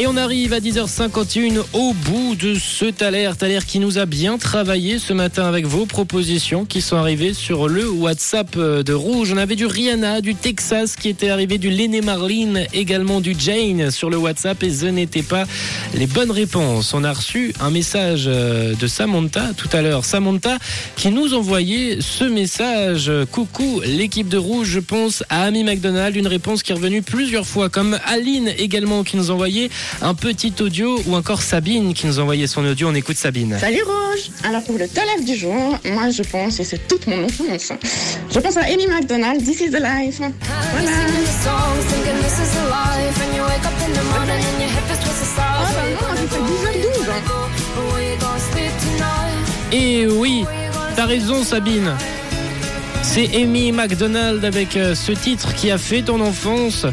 Et on arrive à 10h51 au bout de ce Thaler. Thaler qui nous a bien travaillé ce matin avec vos propositions qui sont arrivées sur le WhatsApp de Rouge. On avait du Rihanna, du Texas qui était arrivé, du Lenny Marlin, également du Jane sur le WhatsApp et ce n'était pas les bonnes réponses. On a reçu un message de Samantha tout à l'heure. Samantha qui nous envoyait ce message. Coucou l'équipe de Rouge, je pense à Amy McDonald. Une réponse qui est revenue plusieurs fois comme Aline également qui nous envoyait un petit audio ou encore Sabine qui nous envoyait son audio. On écoute Sabine. Salut Rouge Alors pour le talent du jour, moi je pense, et c'est toute mon enfance, je pense à Amy McDonald, This is the Life. Voilà. Ah bah non, j'ai fait 10h12. Et oui, t'as raison Sabine. C'est Amy McDonald avec euh, ce titre qui a fait ton enfance.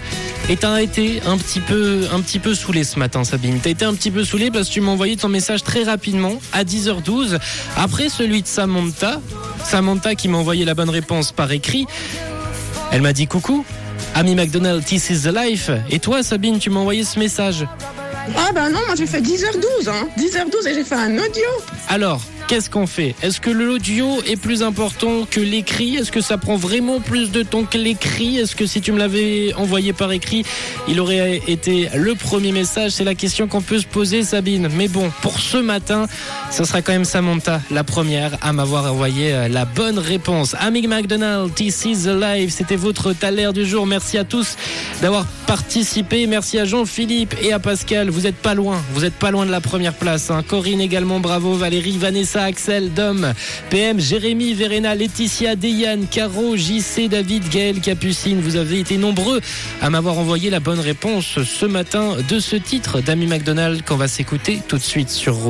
Et t'as été un petit peu, un petit peu saoulé ce matin, Sabine. T'as été un petit peu saoulé parce que tu m'as envoyé ton message très rapidement à 10h12 après celui de Samantha. Samantha qui m'a envoyé la bonne réponse par écrit. Elle m'a dit coucou. Amy McDonald, this is the life. Et toi, Sabine, tu m'as envoyé ce message. Ah bah non, moi j'ai fait 10h12. Hein. 10h12 et j'ai fait un audio. Alors, qu'est-ce qu'on fait? Est-ce que l'audio est plus important que l'écrit? Est-ce que ça prend vraiment plus de temps que l'écrit? Est-ce que si tu me l'avais envoyé par écrit, il aurait été le premier message? C'est la question qu'on peut se poser, Sabine. Mais bon, pour ce matin, ça sera quand même Samantha, la première à m'avoir envoyé la bonne réponse. Amy McDonald, This is Life, c'était votre taler du jour. Merci à tous d'avoir participé. Merci à Jean-Philippe et à Pascal. Vous êtes pas loin, vous êtes pas loin de la première place. Hein. Corinne également, bravo. Valérie, Axel, Dom, PM, Jérémy, Verena, Laetitia, Deyane, Caro, JC, David, Gaël, Capucine. Vous avez été nombreux à m'avoir envoyé la bonne réponse ce matin de ce titre d'Amy McDonald qu'on va s'écouter tout de suite sur